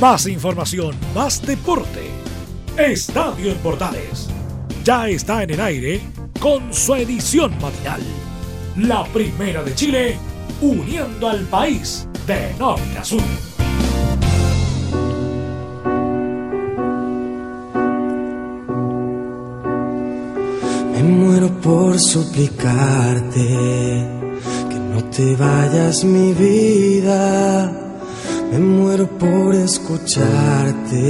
Más información, más deporte. Estadio en Portales. Ya está en el aire con su edición matinal. La primera de Chile, uniendo al país de norte a sur. Me muero por suplicarte que no te vayas mi vida me muero por escucharte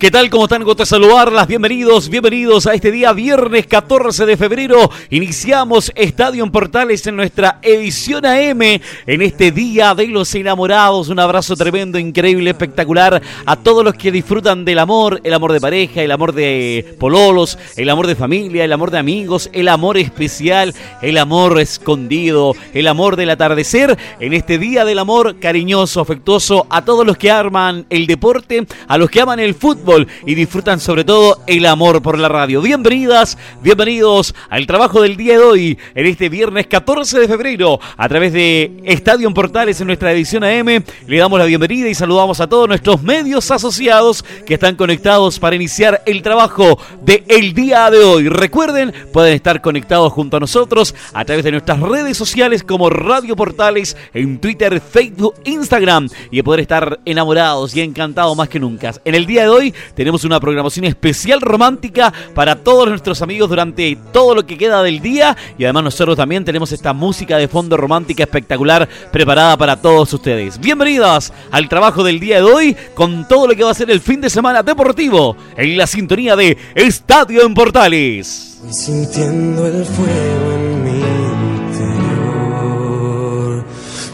¿Qué tal? ¿Cómo están? Gusto saludarlas. Bienvenidos, bienvenidos a este día viernes 14 de febrero. Iniciamos Estadio en Portales en nuestra edición AM en este Día de los Enamorados. Un abrazo tremendo, increíble, espectacular a todos los que disfrutan del amor, el amor de pareja, el amor de pololos, el amor de familia, el amor de amigos, el amor especial, el amor escondido, el amor del atardecer. En este Día del Amor cariñoso, afectuoso a todos los que arman el deporte, a los que aman el fútbol y disfrutan sobre todo el amor por la radio. Bienvenidas, bienvenidos al trabajo del día de hoy, en este viernes 14 de febrero, a través de Estadio Portales en nuestra edición AM. Le damos la bienvenida y saludamos a todos nuestros medios asociados que están conectados para iniciar el trabajo de el día de hoy. Recuerden, pueden estar conectados junto a nosotros a través de nuestras redes sociales como Radio Portales en Twitter, Facebook, Instagram y poder estar enamorados y encantados más que nunca. En el día de hoy tenemos una programación especial romántica para todos nuestros amigos durante todo lo que queda del día y además nosotros también tenemos esta música de fondo romántica espectacular preparada para todos ustedes. Bienvenidas al trabajo del día de hoy con todo lo que va a ser el fin de semana deportivo en la sintonía de Estadio en Portales. sintiendo el fuego en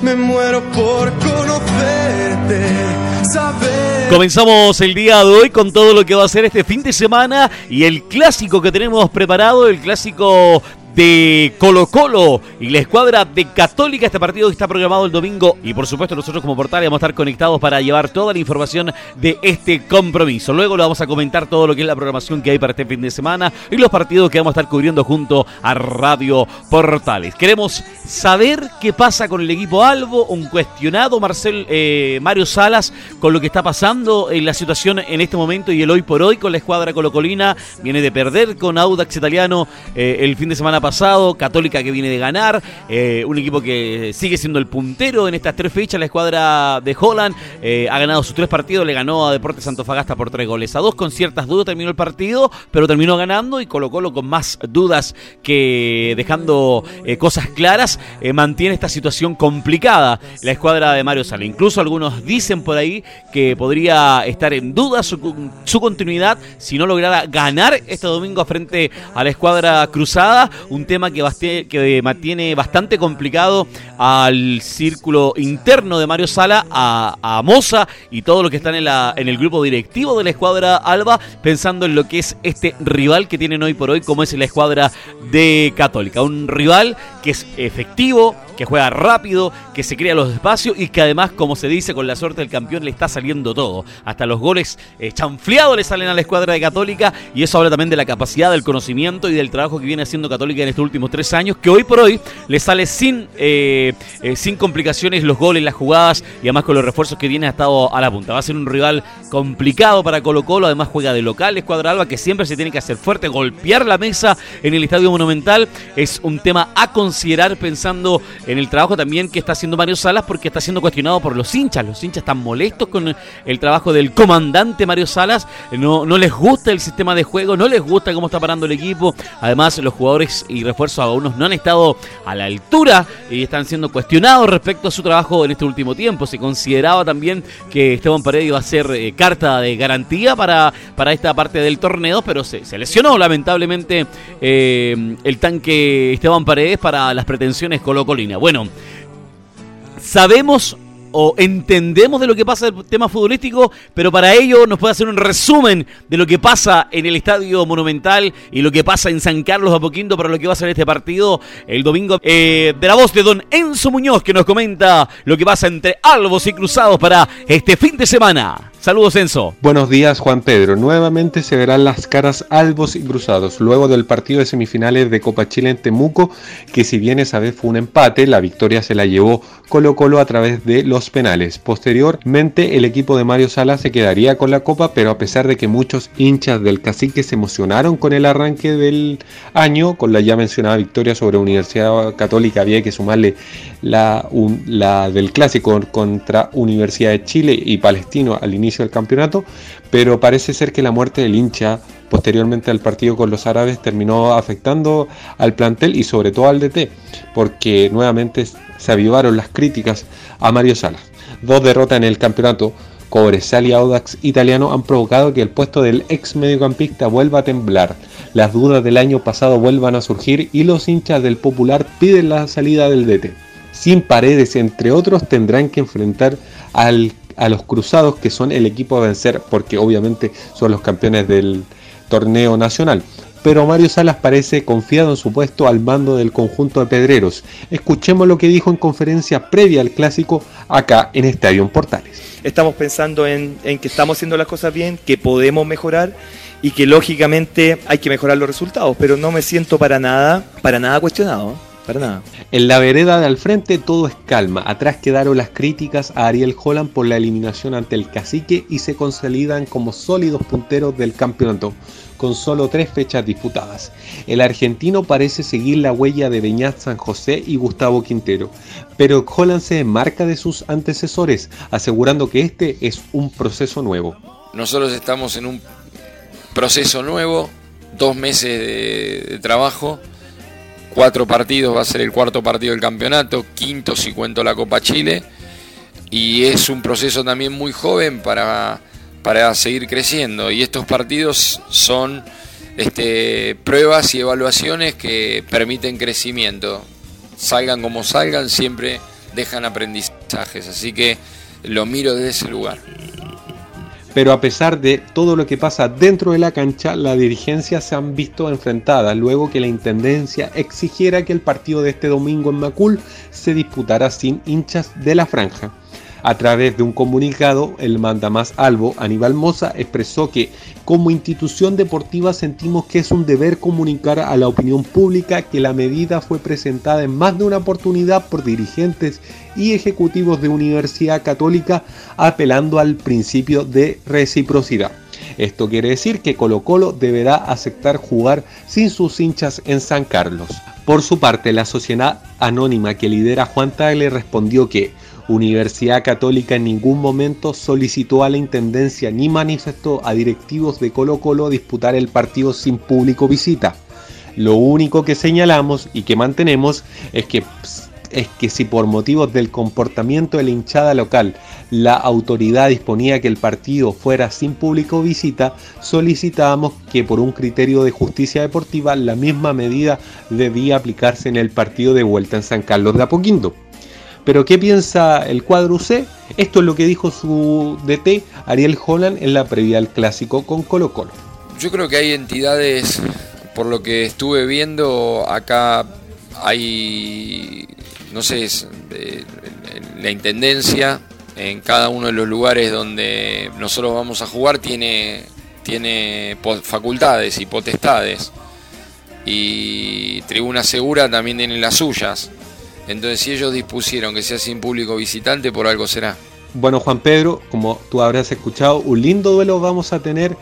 Me muero por conocerte, saber Comenzamos el día de hoy con todo lo que va a ser este fin de semana y el clásico que tenemos preparado, el clásico de Colo Colo y la escuadra de Católica. Este partido está programado el domingo y por supuesto nosotros como portal vamos a estar conectados para llevar toda la información de este compromiso. Luego lo vamos a comentar todo lo que es la programación que hay para este fin de semana y los partidos que vamos a estar cubriendo junto a Radio Portales. Queremos saber qué pasa con el equipo Albo, un cuestionado Marcel eh, Mario Salas con lo que está pasando en la situación en este momento y el hoy por hoy con la escuadra colocolina. Viene de perder con Audax Italiano eh, el fin de semana pasado, Católica que viene de ganar, eh, un equipo que sigue siendo el puntero en estas tres fechas, la escuadra de Holland eh, ha ganado sus tres partidos, le ganó a Deportes Antofagasta por tres goles a dos, con ciertas dudas terminó el partido, pero terminó ganando y Colo Colo con más dudas que dejando eh, cosas claras, mantiene esta situación complicada la escuadra de Mario Sala. Incluso algunos dicen por ahí que podría estar en duda su, su continuidad si no lograra ganar este domingo frente a la escuadra cruzada tema que, que mantiene bastante complicado al círculo interno de Mario Sala, a, Moza y todo lo que están en, la, en el grupo directivo de la escuadra Alba, pensando en lo que es este rival que tienen hoy por hoy, como es la escuadra de Católica. Un rival que es efectivo, que juega rápido, que se crea los espacios y que además, como se dice, con la suerte del campeón le está saliendo todo. Hasta los goles eh, chanfleados le salen a la escuadra de Católica y eso habla también de la capacidad, del conocimiento y del trabajo que viene haciendo Católica en estos últimos tres años, que hoy por hoy le sale sin, eh, eh, sin complicaciones los goles, las jugadas y además con los refuerzos que viene ha estado a la punta. Va a ser un rival complicado para Colo Colo, además juega de local, escuadra Alba, que siempre se tiene que hacer fuerte, golpear la mesa en el Estadio Monumental. Es un tema a considerar pensando en el trabajo también que está haciendo Mario Salas porque está siendo cuestionado por los hinchas. Los hinchas están molestos con el trabajo del comandante Mario Salas. No, no les gusta el sistema de juego, no les gusta cómo está parando el equipo. Además, los jugadores y refuerzos a unos no han estado a la altura y están siendo cuestionados respecto a su trabajo en este último tiempo. Se consideraba también que Esteban Paredes iba a ser eh, carta de garantía para, para esta parte del torneo, pero se, lesionó lamentablemente eh, el tanque Esteban Paredes para las pretensiones Bueno, sabemos o entendemos de lo que pasa el tema futbolístico, pero para ello nos puede hacer un resumen de lo que pasa en el Estadio Monumental y lo que pasa en San Carlos de Apoquindo para lo que va a ser este partido el domingo. Eh, de la voz de don Enzo Muñoz que nos comenta lo que pasa entre Albos y Cruzados para este fin de semana. Saludos, Enzo. Buenos días, Juan Pedro. Nuevamente se verán las caras albos y cruzados luego del partido de semifinales de Copa Chile en Temuco, que si bien esa vez fue un empate, la victoria se la llevó Colo Colo a través de los penales. Posteriormente, el equipo de Mario Sala se quedaría con la copa, pero a pesar de que muchos hinchas del cacique se emocionaron con el arranque del año, con la ya mencionada victoria sobre Universidad Católica, había que sumarle la, la del clásico contra Universidad de Chile y Palestino al inicio del campeonato, pero parece ser que la muerte del hincha posteriormente al partido con los árabes terminó afectando al plantel y sobre todo al DT, porque nuevamente se avivaron las críticas a Mario Salas. Dos derrotas en el campeonato, Cobresal y Audax italiano han provocado que el puesto del ex mediocampista vuelva a temblar. Las dudas del año pasado vuelvan a surgir y los hinchas del Popular piden la salida del DT. Sin paredes, entre otros, tendrán que enfrentar al a los Cruzados, que son el equipo a vencer, porque obviamente son los campeones del torneo nacional. Pero Mario Salas parece confiado en su puesto al mando del conjunto de Pedreros. Escuchemos lo que dijo en conferencia previa al clásico acá en Estadio Portales. Estamos pensando en, en que estamos haciendo las cosas bien, que podemos mejorar y que lógicamente hay que mejorar los resultados, pero no me siento para nada, para nada cuestionado. En la vereda de al frente todo es calma. Atrás quedaron las críticas a Ariel Holland por la eliminación ante el cacique y se consolidan como sólidos punteros del campeonato, con solo tres fechas disputadas. El argentino parece seguir la huella de Beñat San José y Gustavo Quintero, pero Holland se marca de sus antecesores, asegurando que este es un proceso nuevo. Nosotros estamos en un proceso nuevo, dos meses de trabajo cuatro partidos, va a ser el cuarto partido del campeonato, quinto si cuento la Copa Chile, y es un proceso también muy joven para, para seguir creciendo, y estos partidos son este, pruebas y evaluaciones que permiten crecimiento, salgan como salgan, siempre dejan aprendizajes, así que lo miro desde ese lugar pero a pesar de todo lo que pasa dentro de la cancha, la dirigencia se han visto enfrentadas luego que la Intendencia exigiera que el partido de este domingo en Macul se disputara sin hinchas de la franja. A través de un comunicado, el mandamás Albo, Aníbal Moza, expresó que como institución deportiva sentimos que es un deber comunicar a la opinión pública que la medida fue presentada en más de una oportunidad por dirigentes y ejecutivos de Universidad Católica apelando al principio de reciprocidad. Esto quiere decir que Colo Colo deberá aceptar jugar sin sus hinchas en San Carlos. Por su parte, la sociedad anónima que lidera Juan Tagle respondió que Universidad Católica en ningún momento solicitó a la Intendencia ni manifestó a directivos de Colo Colo disputar el partido sin público visita. Lo único que señalamos y que mantenemos es que, es que si por motivos del comportamiento de la hinchada local la autoridad disponía que el partido fuera sin público visita, solicitábamos que por un criterio de justicia deportiva la misma medida debía aplicarse en el partido de vuelta en San Carlos de Apoquindo. Pero ¿qué piensa el cuadro C? Esto es lo que dijo su DT Ariel Holland en la previa al clásico con Colo Colo. Yo creo que hay entidades, por lo que estuve viendo, acá hay, no sé, la Intendencia, en cada uno de los lugares donde nosotros vamos a jugar tiene, tiene facultades y potestades. Y Tribuna Segura también tiene las suyas. Entonces, si ellos dispusieron que sea sin público visitante, por algo será. Bueno, Juan Pedro, como tú habrás escuchado, un lindo duelo vamos a tener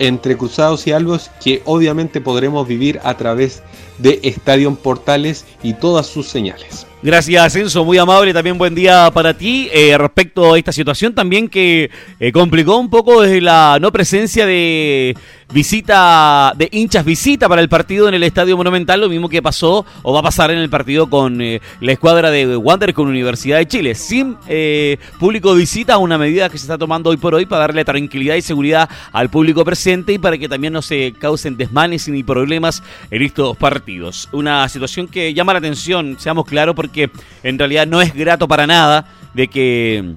entre Cruzados y Albos que obviamente podremos vivir a través de Estadio Portales y todas sus señales. Gracias, Enzo, muy amable, también buen día para ti. Eh, respecto a esta situación también que eh, complicó un poco desde la no presencia de visita de hinchas visita para el partido en el Estadio Monumental, lo mismo que pasó o va a pasar en el partido con eh, la escuadra de Wander con Universidad de Chile. Sin eh, público visita, una medida que se está tomando hoy por hoy para darle tranquilidad y seguridad al público presente y para que también no se causen desmanes ni problemas en estos partidos. Una situación que llama la atención, seamos claros, porque en realidad no es grato para nada de que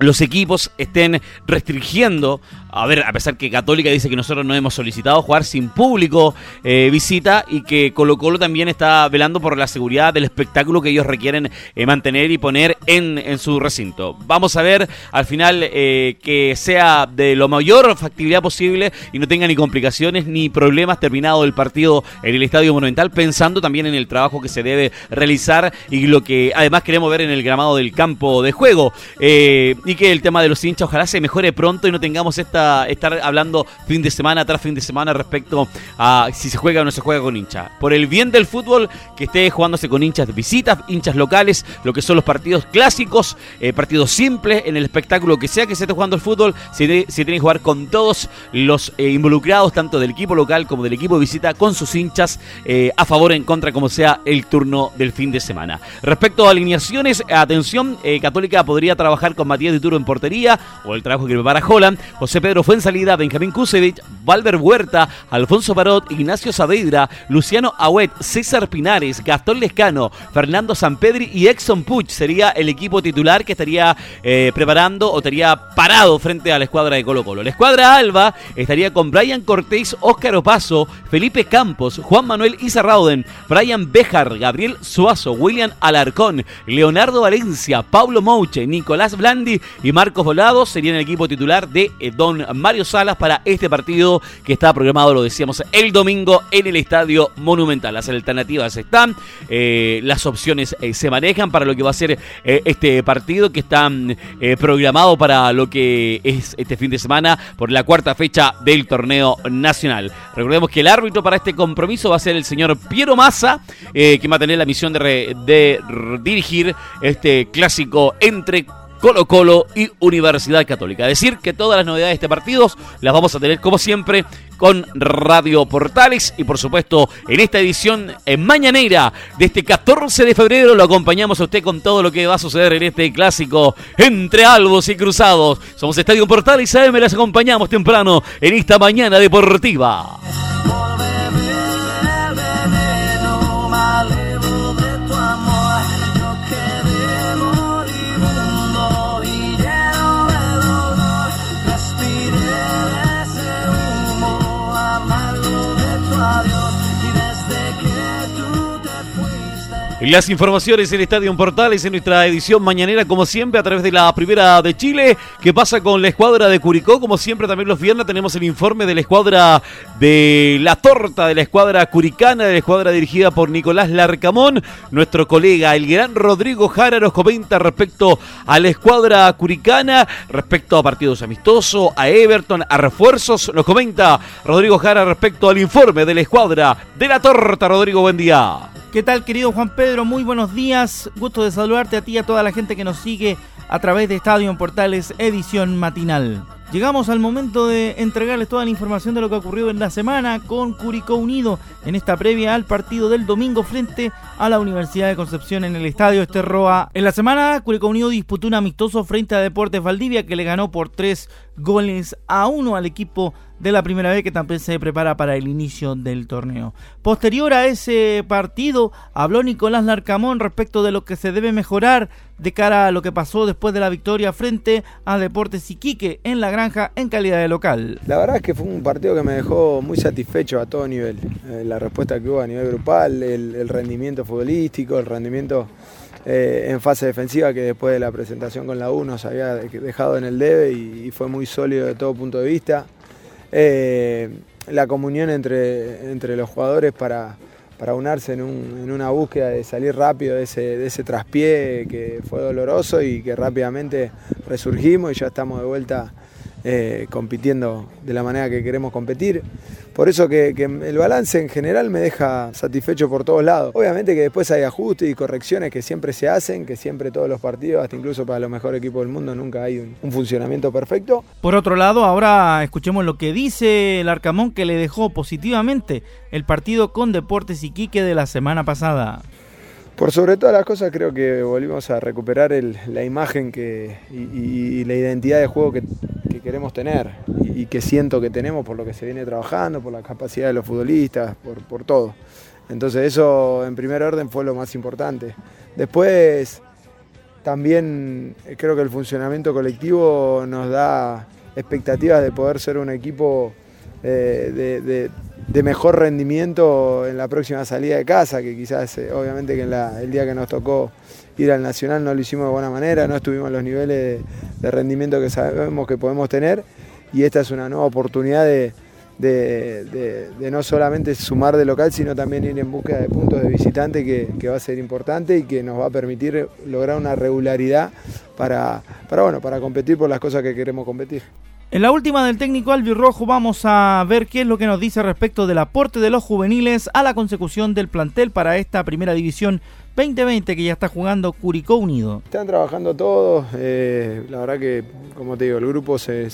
los equipos estén restringiendo a ver, a pesar que Católica dice que nosotros no hemos solicitado jugar sin público eh, visita y que Colo Colo también está velando por la seguridad del espectáculo que ellos requieren eh, mantener y poner en, en, su recinto. Vamos a ver al final eh, que sea de lo mayor factibilidad posible y no tenga ni complicaciones ni problemas terminado el partido en el Estadio Monumental, pensando también en el trabajo que se debe realizar y lo que además queremos ver en el gramado del campo de juego. y que el tema de los hinchas ojalá se mejore pronto y no tengamos esta estar hablando fin de semana tras fin de semana respecto a si se juega o no se juega con hinchas. Por el bien del fútbol, que esté jugándose con hinchas de visitas, hinchas locales, lo que son los partidos clásicos, eh, partidos simples, en el espectáculo que sea que se esté jugando el fútbol, se, tiene que jugar con todos los eh, involucrados, tanto del equipo local como del equipo de visita, con sus hinchas eh, a favor o en contra, como sea el turno del fin de semana. Respecto a alineaciones, atención, Católica podría trabajar con Matías de Turo en portería, o el trabajo que prepara Holland, José Pedro fue en salida, Benjamín Kusevich, Valver Huerta, Alfonso Parot, Ignacio Saavedra, Luciano Ahuet, César Pinares, Gastón Lescano, Fernando Sampedri y Exxon Puch sería el equipo titular que estaría eh, preparando o estaría parado frente a la escuadra de Colo Colo. La escuadra Alba estaría con Brian Cortés, Óscar Opaso, Felipe Campos, Juan Manuel Izarrauden, Brian Bejar, Gabriel Suazo, William Alarcón, Leonardo Valencia, Pablo Mouche, Nicolás Blandi y Marcos Volados serían el equipo titular de eh, Mario Salas para este partido que está programado, lo decíamos, el domingo en el Estadio Monumental. Las alternativas están, eh, las opciones eh, se manejan para lo que va a ser eh, este partido que está programado para lo que es este fin de semana por la cuarta fecha del torneo nacional. Recordemos que el árbitro para este compromiso va a ser el señor Piero Massa, que va a tener la misión de, de dirigir este clásico entre Colo Colo y Universidad Católica. Decir que todas las novedades de este partido las vamos a tener como siempre con Radio Portales y por supuesto en esta edición en mañanera de este 14 de febrero lo acompañamos a usted con todo lo que va a suceder en este clásico entre albos y cruzados. Somos Estadio Portales me las acompañamos temprano en esta mañana deportiva. Las informaciones en Estadio Portales en nuestra edición mañanera, como siempre, a través de la primera de Chile. ¿Qué pasa con la escuadra de Curicó? Como siempre, también los viernes tenemos el informe de la escuadra de la torta, de la escuadra curicana, de la escuadra dirigida por Nicolás Larcamón. Nuestro colega, el gran Rodrigo Jara, nos comenta respecto a la escuadra curicana, respecto a partidos amistosos, a Everton, a refuerzos. Nos comenta Rodrigo Jara respecto al informe de la escuadra de la torta. Rodrigo, buen día. ¿Qué tal, querido Juan Pedro? Muy buenos días. Gusto de saludarte a ti y a toda la gente que nos sigue a través de Estadio en Portales, edición matinal. Llegamos al momento de entregarles toda la información de lo que ha ocurrido en la semana con Curicó Unido en esta previa al partido del domingo frente a la Universidad de Concepción en el Estadio Esterroa. En la semana, Curicó Unido disputó un amistoso frente a Deportes Valdivia que le ganó por tres goles a uno al equipo de la primera vez que también se prepara para el inicio del torneo. Posterior a ese partido, habló Nicolás Larcamón respecto de lo que se debe mejorar de cara a lo que pasó después de la victoria frente a Deportes Iquique en la granja en calidad de local. La verdad es que fue un partido que me dejó muy satisfecho a todo nivel. Eh, la respuesta que hubo a nivel grupal, el, rendimiento futbolístico, el rendimiento eh, en fase defensiva que después de la presentación con la U nos había dejado en el debe y fue muy sólido de todo punto de vista. Eh, la comunión entre, entre los jugadores para, para unarse en, una búsqueda de salir rápido de ese, de ese traspié que fue doloroso y que rápidamente resurgimos y ya estamos de vuelta eh, compitiendo de la manera que queremos competir. Por eso que, el balance en general me deja satisfecho por todos lados. Obviamente que después hay ajustes y correcciones que siempre se hacen, que siempre todos los partidos, hasta incluso para los mejores equipos del mundo, nunca hay un, un funcionamiento perfecto. Por otro lado, ahora escuchemos lo que dice el Arcamón que le dejó positivamente el partido con Deportes Iquique de la semana pasada. Por sobre todas las cosas creo que volvimos a recuperar la imagen que, y, la identidad de juego que, queremos tener y, que siento que tenemos por lo que se viene trabajando, por la capacidad de los futbolistas, por, todo. Entonces eso en primer orden fue lo más importante. Después también creo que el funcionamiento colectivo nos da expectativas de poder ser un equipo de, mejor rendimiento en la próxima salida de casa, que quizás obviamente que el día que nos tocó ir al Nacional no lo hicimos de buena manera, no estuvimos en los niveles de rendimiento que sabemos que podemos tener y esta es una nueva oportunidad de de, no solamente sumar de local, sino también ir en búsqueda de puntos de visitante que, va a ser importante y que nos va a permitir lograr una regularidad para, bueno, para competir por las cosas que queremos competir. En la última del técnico albirrojo vamos a ver qué es lo que nos dice respecto del aporte de los juveniles a la consecución del plantel para esta primera división 2020 que ya está jugando Curicó Unido. Están trabajando todos, eh, la verdad que como te digo, el grupo se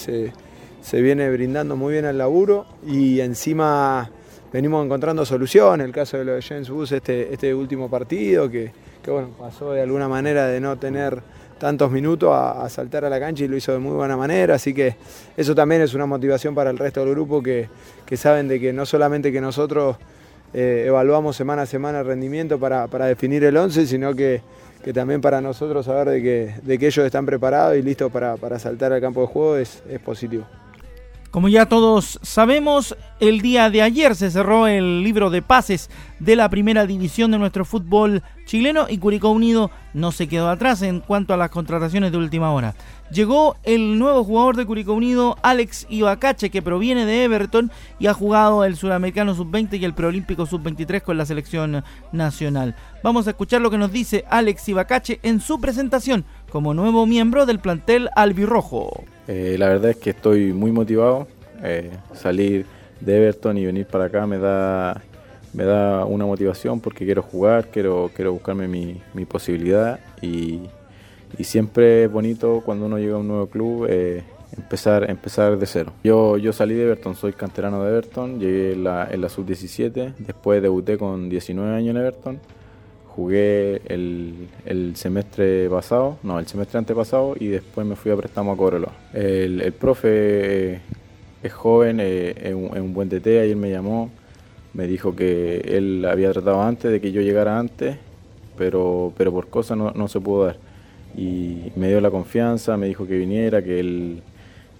se viene brindando muy bien el laburo y encima venimos encontrando soluciones. El caso de lo de James Bus, este, este último partido, que, bueno, pasó de alguna manera de no tener tantos minutos a, saltar a la cancha y lo hizo de muy buena manera. Así que eso también es una motivación para el resto del grupo que, saben de que no solamente que nosotros eh, evaluamos semana a semana el rendimiento para, definir el 11, sino que, también para nosotros saber de que, de que ellos están preparados y listos para, saltar al campo de juego es positivo. Como ya todos sabemos, el día de ayer se cerró el libro de pases de la primera división de nuestro fútbol chileno y Curicó Unido no se quedó atrás en cuanto a las contrataciones de última hora. Llegó el nuevo jugador de Curicó Unido, Alex Ibacache, que proviene de Everton y ha jugado el Sudamericano Sub-20 y el Preolímpico Sub-23 con la selección nacional. Vamos a escuchar lo que nos dice Alex Ibacache en su presentación como nuevo miembro del plantel albirrojo. Eh, la verdad es que estoy muy motivado. Eh, salir de Everton y venir para acá me da, me da una motivación porque quiero jugar, quiero, quiero buscarme mi, mi posibilidad y, y, siempre es bonito cuando uno llega a un nuevo club eh, empezar, empezar de cero. Yo, yo salí de Everton, soy canterano de Everton, llegué en la, en la sub-17, después debuté con 19 años en Everton jugué el, el, semestre pasado, no, el semestre antepasado y después me fui a préstamo a Cobreloa. El, el profe es joven, eh, es, un, buen DT, ayer me llamó, me dijo que él había tratado antes de que yo llegara antes, pero, pero por cosas no, no se pudo dar. Y me dio la confianza, me dijo que viniera, que él,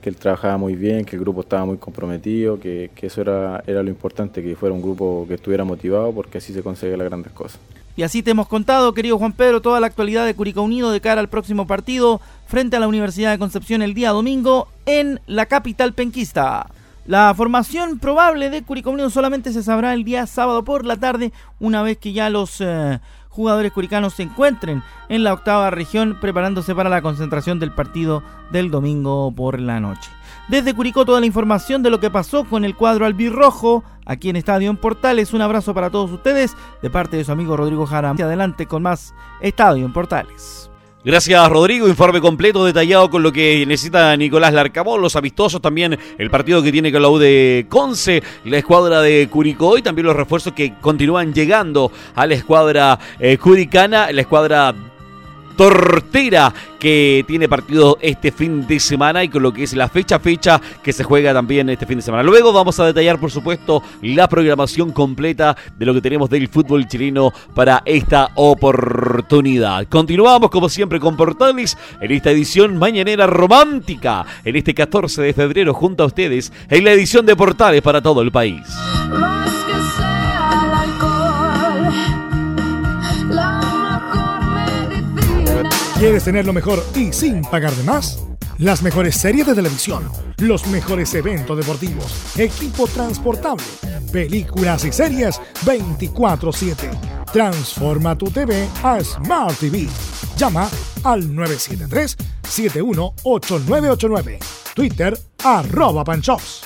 que él trabajaba muy bien, que el grupo estaba muy comprometido, que, que eso era, era lo importante, que fuera un grupo que estuviera motivado, porque así se consigue las grandes cosas. Y así te hemos contado, querido Juan Pedro, toda la actualidad de Curicó Unido de cara al próximo partido frente a la Universidad de Concepción el día domingo en la capital penquista. La formación probable de Curicó Unido solamente se sabrá el día sábado por la tarde, una vez que ya los eh, jugadores curicanos se encuentren en la octava región preparándose para la concentración del partido del domingo por la noche. Desde Curicó toda la información de lo que pasó con el cuadro albirrojo aquí en Estadio en Portales. Un abrazo para todos ustedes de parte de su amigo Rodrigo Jara. Adelante con más Estadio en Portales. Gracias Rodrigo, informe completo, detallado con lo que necesita Nicolás Larcamón, los amistosos también, el partido que tiene con la U de Conce, la escuadra de Curicó y también los refuerzos que continúan llegando a la escuadra eh, curicana, la escuadra Tortera, que tiene partido este fin de semana y con lo que es la fecha fecha que se juega también este fin de semana. Luego vamos a detallar, por supuesto, la programación completa de lo que tenemos del fútbol chileno para esta oportunidad. Continuamos, como siempre, con Portales en esta edición mañanera romántica, en este 14 de febrero, junto a ustedes, en la edición de Portales para todo el país. ¿Quieres tener lo mejor y sin pagar de más? Las mejores series de televisión, los mejores eventos deportivos, equipo transportable, películas y series 24/7. Transforma tu TV a Smart TV. Llama al 973-718989. Twitter arroba panchops.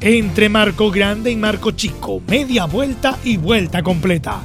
Entre Marco Grande y Marco Chico, media vuelta y vuelta completa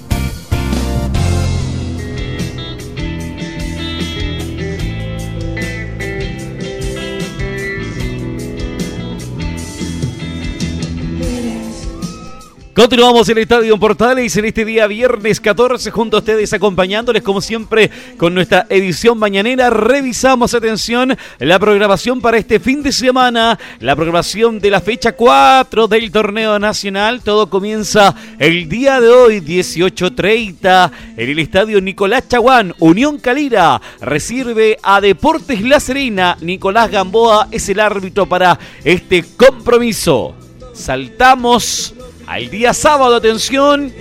Continuamos el Estadio Portales en este día viernes 14 junto a ustedes acompañándoles como siempre con nuestra edición mañanera. Revisamos, atención, la programación para este fin de semana, la programación de la fecha 4 del torneo nacional. Todo comienza el día de hoy, 18.30, en el Estadio Nicolás Chaguán. Unión Calira recibe a Deportes La Serena. Nicolás Gamboa es el árbitro para este compromiso. Saltamos al día sábado, atención.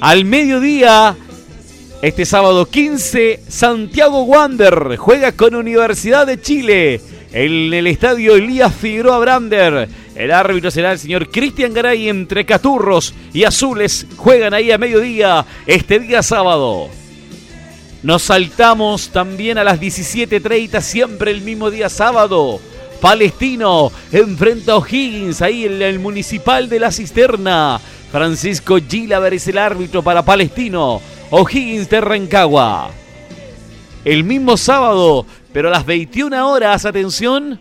Al mediodía, este sábado 15, Santiago Wander juega con Universidad de Chile en el estadio Elías Figueroa Brander. El árbitro será el señor Cristian Garay entre Caturros y Azules. Juegan ahí a mediodía este día sábado. Nos saltamos también a las 17.30, siempre el mismo día sábado. Palestino enfrenta a O'Higgins ahí en el municipal de la Cisterna. Francisco Gilaver es el árbitro para Palestino. O'Higgins de Rancagua. El mismo sábado, pero a las 21 horas, atención,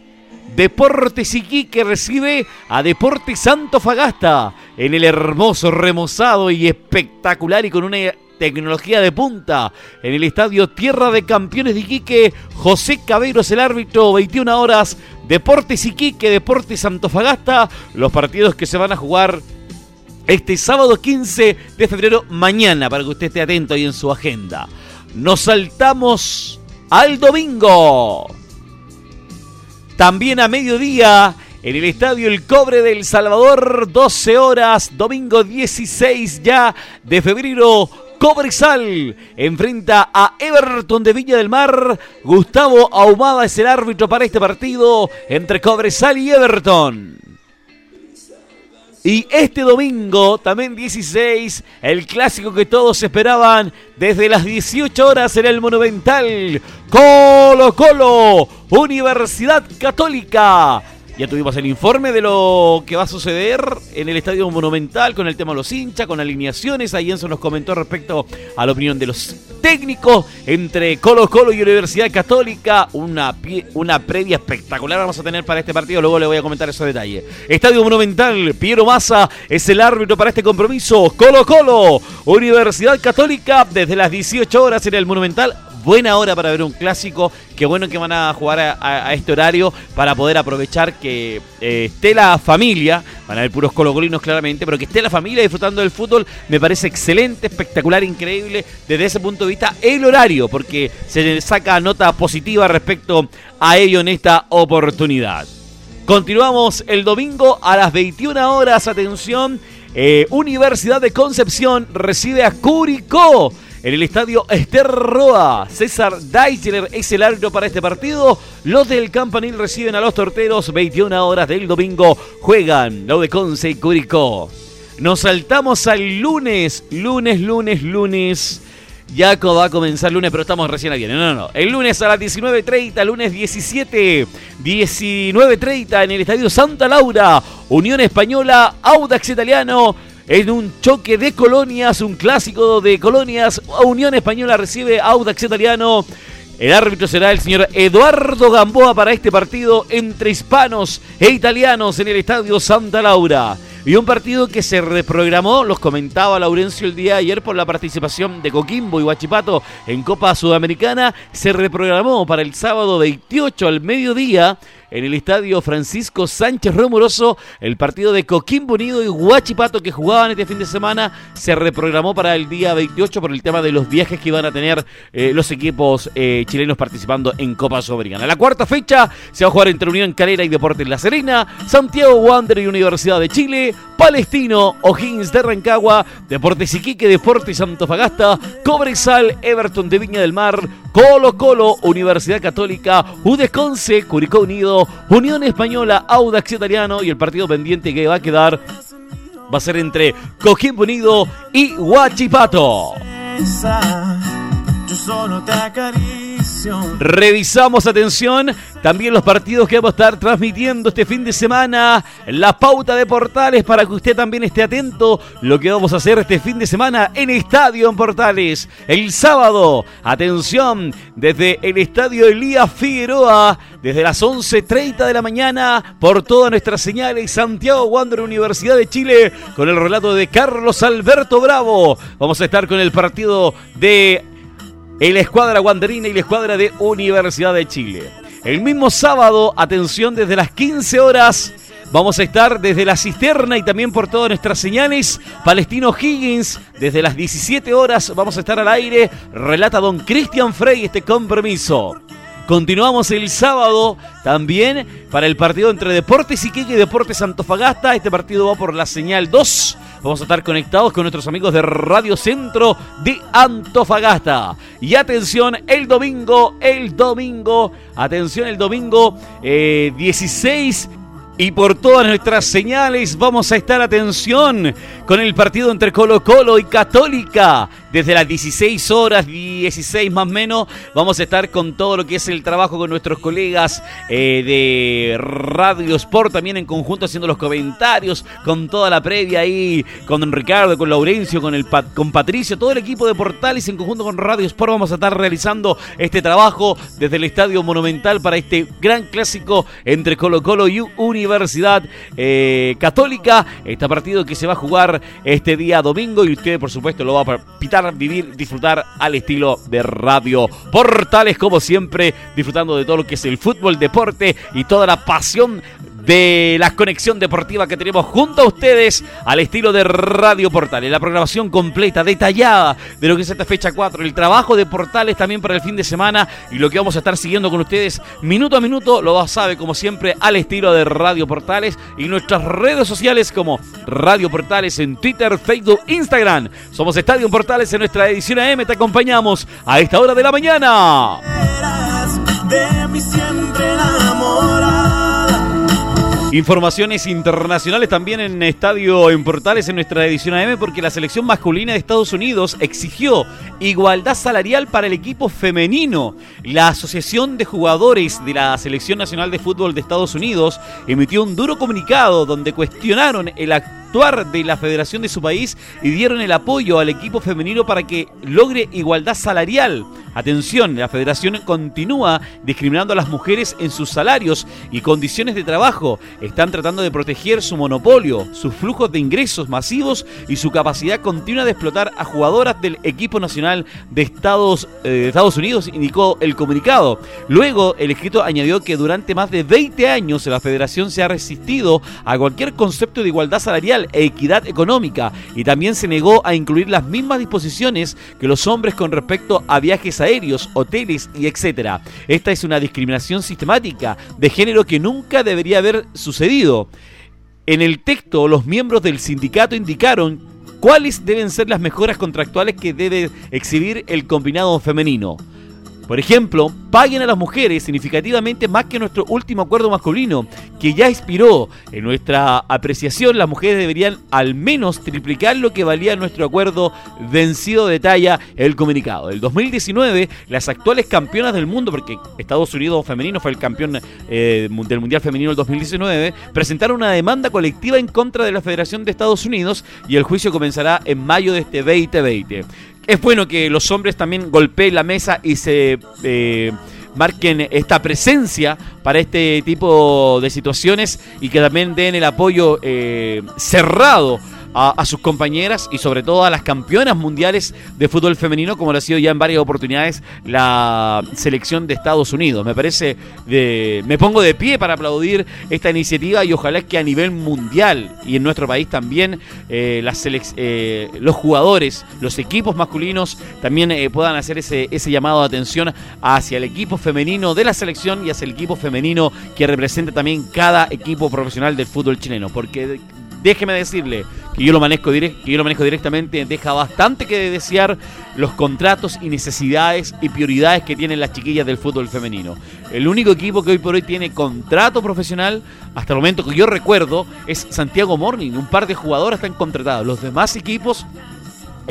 Deportes Iquique recibe a Deportes Santo Fagasta en el hermoso, remozado y espectacular y con una tecnología de punta en el estadio Tierra de Campeones de Iquique. José Cabero es el árbitro, 21 horas. Deportes Iquique, Deportes Antofagasta. Los partidos que se van a jugar este sábado 15 de febrero, mañana, para que usted esté atento ahí en su agenda. Nos saltamos al domingo. También a mediodía en el estadio El Cobre del Salvador, 12 horas, domingo 16 ya de febrero, Cobresal enfrenta a Everton de Viña del Mar. Gustavo Ahumada es el árbitro para este partido entre Cobresal y Everton. Y este domingo, también 16, el clásico que todos esperaban desde las 18 horas en el Monumental. Colo Colo, Universidad Católica ya tuvimos el informe de lo que va a suceder en el Estadio Monumental con el tema de los hinchas, con alineaciones. Ahí Enzo nos comentó respecto a la opinión de los técnicos entre Colo Colo y Universidad Católica. Una, una previa espectacular vamos a tener para este partido. Luego le voy a comentar esos detalles. Estadio Monumental, Piero Massa es el árbitro para este compromiso. Colo Colo, Universidad Católica, desde las 18 horas en el Monumental buena hora para ver un clásico. Qué bueno que van a jugar a, este horario para poder aprovechar que eh, esté la familia. Van a ver puros colocolinos claramente, pero que esté la familia disfrutando del fútbol me parece excelente, espectacular, increíble desde ese punto de vista el horario, porque se saca nota positiva respecto a ello en esta oportunidad. Continuamos el domingo a las 21 horas. Atención, eh, Universidad de Concepción recibe a Curicó en el estadio Ester Roa. César Deichler es el árbitro para este partido. Los del Campanil reciben a los torteros. 21 horas del domingo juegan lo de Conce y Curicó. Nos saltamos al lunes, lunes, lunes, lunes. Ya va a comenzar lunes, pero estamos recién aquí. No, no, no. El lunes a las 19.30, lunes 17, 19.30 en el Estadio Santa Laura. Unión Española, Audax Italiano en un choque de colonias, un clásico de colonias. Unión Española recibe Audax Italiano. El árbitro será el señor Eduardo Gamboa para este partido entre hispanos e italianos en el Estadio Santa Laura. Y un partido que se reprogramó, los comentaba Laurencio el día de ayer por la participación de Coquimbo y Huachipato en Copa Sudamericana, se reprogramó para el sábado 28 al mediodía en el estadio Francisco Sánchez Romoroso. El partido de Coquimbo Unido y Huachipato que jugaban este fin de semana se reprogramó para el día 28 por el tema de los viajes que iban a tener eh, los equipos eh, chilenos participando en Copa Sudamericana. La cuarta fecha se va a jugar entre Unión Calera y Deportes La Serena, Santiago Wander y Universidad de Chile, Palestino, O'Higgins de Rancagua, Deportes Iquique, Deportes Antofagasta, Cobresal, Everton de Viña del Mar, Colo Colo, Universidad Católica, Udesconce, Curicó Unido, Unión Española, Audax Italiano y el partido pendiente que va a quedar va a ser entre Coquimbo Unido y Huachipato. Revisamos, atención, también los partidos que vamos a estar transmitiendo este fin de semana. La pauta de Portales para que usted también esté atento. Lo que vamos a hacer este fin de semana en Estadio en Portales. El sábado, atención, desde el Estadio Elías Figueroa, desde las 11.30 de la mañana, por todas nuestras señales, Santiago Wander, Universidad de Chile, con el relato de Carlos Alberto Bravo. Vamos a estar con el partido de la escuadra Wanderina y la escuadra de Universidad de Chile. El mismo sábado, atención, desde las 15 horas, vamos a estar desde la cisterna y también por todas nuestras señales. Palestino Higgins, desde las 17 horas, vamos a estar al aire. Relata don Cristian Frey este compromiso. Continuamos el sábado también para el partido entre Deportes Iquique y Deportes Antofagasta. Este partido va por la señal 2. Vamos a estar conectados con nuestros amigos de Radio Centro de Antofagasta. Y atención, el domingo, el domingo, atención, el domingo eh, 16 y por todas nuestras señales vamos a estar atención con el partido entre Colo Colo y Católica. Desde las 16 horas, 16 más menos, vamos a estar con todo lo que es el trabajo con nuestros colegas eh, de Radio Sport, también en conjunto haciendo los comentarios, con toda la previa ahí, con Ricardo, con Laurencio, con, el, con Patricio, todo el equipo de Portales en conjunto con Radio Sport vamos a estar realizando este trabajo desde el Estadio Monumental para este gran clásico entre Colo Colo y Universidad eh, Católica. Este partido que se va a jugar este día domingo y usted por supuesto lo va a pitar vivir, disfrutar al estilo de Radio Portales, como siempre, disfrutando de todo lo que es el fútbol, deporte y toda la pasión de la conexión deportiva que tenemos junto a ustedes al estilo de Radio Portales. La programación completa, detallada de lo que es esta fecha 4, el trabajo de Portales también para el fin de semana y lo que vamos a estar siguiendo con ustedes minuto a minuto, lo sabe como siempre al estilo de Radio Portales y nuestras redes sociales como Radio Portales en Twitter, Facebook, Instagram. Somos Estadio Portales en nuestra edición AM, te acompañamos a esta hora de la mañana. De siempre Informaciones internacionales también en Estadio en Portales en nuestra edición AM porque la selección masculina de Estados Unidos exigió igualdad salarial para el equipo femenino. La Asociación de Jugadores de la Selección Nacional de Fútbol de Estados Unidos emitió un duro comunicado donde cuestionaron el actuar de la federación de su país y dieron el apoyo al equipo femenino para que logre igualdad salarial. Atención, la federación continúa discriminando a las mujeres en sus salarios y condiciones de trabajo. Están tratando de proteger su monopolio, sus flujos de ingresos masivos y su capacidad continua de explotar a jugadoras del equipo nacional de Estados, eh, Estados Unidos, indicó el comunicado. Luego, el escrito añadió que durante más de 20 años la federación se ha resistido a cualquier concepto de igualdad salarial e equidad económica y también se negó a incluir las mismas disposiciones que los hombres con respecto a viajes aéreos, hoteles y etcétera. Esta es una discriminación sistemática de género que nunca debería haber sucedido. En el texto, los miembros del sindicato indicaron cuáles deben ser las mejoras contractuales que debe exhibir el combinado femenino. Por ejemplo, paguen a las mujeres significativamente más que nuestro último acuerdo masculino, que ya inspiró. En nuestra apreciación, las mujeres deberían al menos triplicar lo que valía nuestro acuerdo vencido, detalla el comunicado. El 2019, las actuales campeonas del mundo, porque Estados Unidos femenino fue el campeón eh, del Mundial Femenino del 2019, presentaron una demanda colectiva en contra de la Federación de Estados Unidos y el juicio comenzará en mayo de este 2020 es bueno que los hombres también golpeen la mesa y se eh, marquen esta presencia para este tipo de situaciones y que también den el apoyo eh, cerrado a, sus compañeras y sobre todo a las campeonas mundiales de fútbol femenino, como lo ha sido ya en varias oportunidades la selección de Estados Unidos. Me parece, de, me pongo de pie para aplaudir esta iniciativa y ojalá que a nivel mundial y en nuestro país también eh, las eh, los jugadores, los equipos masculinos también eh, puedan hacer ese, ese llamado de atención hacia el equipo femenino de la selección y hacia el equipo femenino que representa también cada equipo profesional del fútbol chileno, porque déjeme decirle que yo lo manejo, que yo lo manejo directamente, deja bastante que desear los contratos y necesidades y prioridades que tienen las chiquillas del fútbol femenino. El único equipo que hoy por hoy tiene contrato profesional, hasta el momento que yo recuerdo, es Santiago Morning. Un par de jugadoras están contratados. Los demás equipos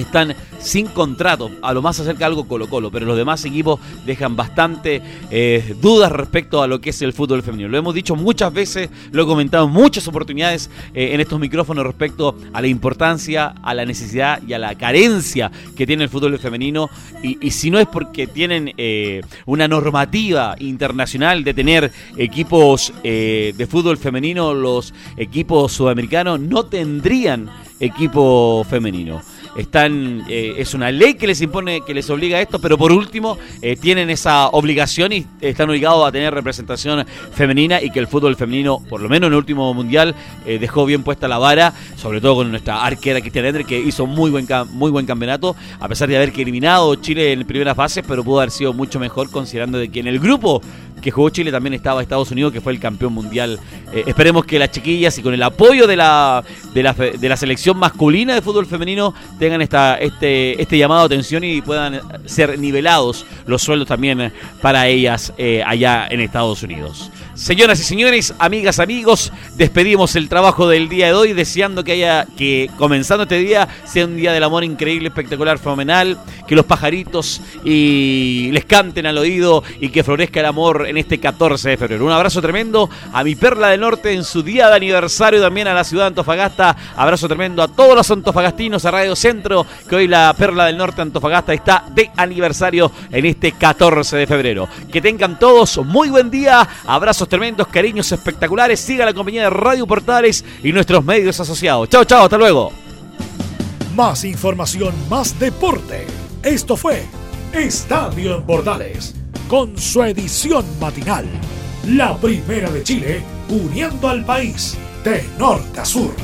están sin contrato, a lo más acerca algo Colo Colo, pero los demás equipos dejan bastante eh, dudas respecto a lo que es el fútbol femenino. Lo hemos dicho muchas veces, lo he comentado en muchas oportunidades eh, en estos micrófonos respecto a la importancia, a la necesidad y a la carencia que tiene el fútbol femenino y, si no es porque tienen eh, una normativa internacional de tener equipos de fútbol femenino, los equipos sudamericanos no tendrían equipo femenino están eh, es una ley que les impone que les obliga a esto pero por último eh, tienen esa obligación y están obligados a tener representación femenina y que el fútbol femenino por lo menos en el último mundial eh, dejó bien puesta la vara sobre todo con nuestra arquera Cristian Endre que hizo muy buen muy buen campeonato a pesar de haber eliminado Chile en primera fase pero pudo haber sido mucho mejor considerando de que en el grupo que jugó Chile también estaba Estados Unidos, que fue el campeón mundial. Eh, esperemos que las chiquillas y con el apoyo de la, de la, de la selección masculina de fútbol femenino tengan esta, este, este llamado de atención y puedan ser nivelados los sueldos también para ellas eh, allá en Estados Unidos. Señoras y señores, amigas, amigos, despedimos el trabajo del día de hoy deseando que haya, que comenzando este día sea un día del amor increíble, espectacular, fenomenal, que los pajaritos y les canten al oído y que florezca el amor en este 14 de febrero. Un abrazo tremendo a mi Perla del Norte en su día de aniversario también a la ciudad de Antofagasta. Abrazo tremendo a todos los antofagastinos, a Radio Centro, que hoy la Perla del Norte Antofagasta está de aniversario en este 14 de febrero. Que tengan todos muy buen día. Abrazos tremendos, cariños espectaculares. Siga la compañía de Radio Portales y nuestros medios asociados. Chao, chao, hasta luego. Más información, más deporte. Esto fue Estadio en Portales con su edición matinal. La primera de Chile, uniendo al país de norte a sur.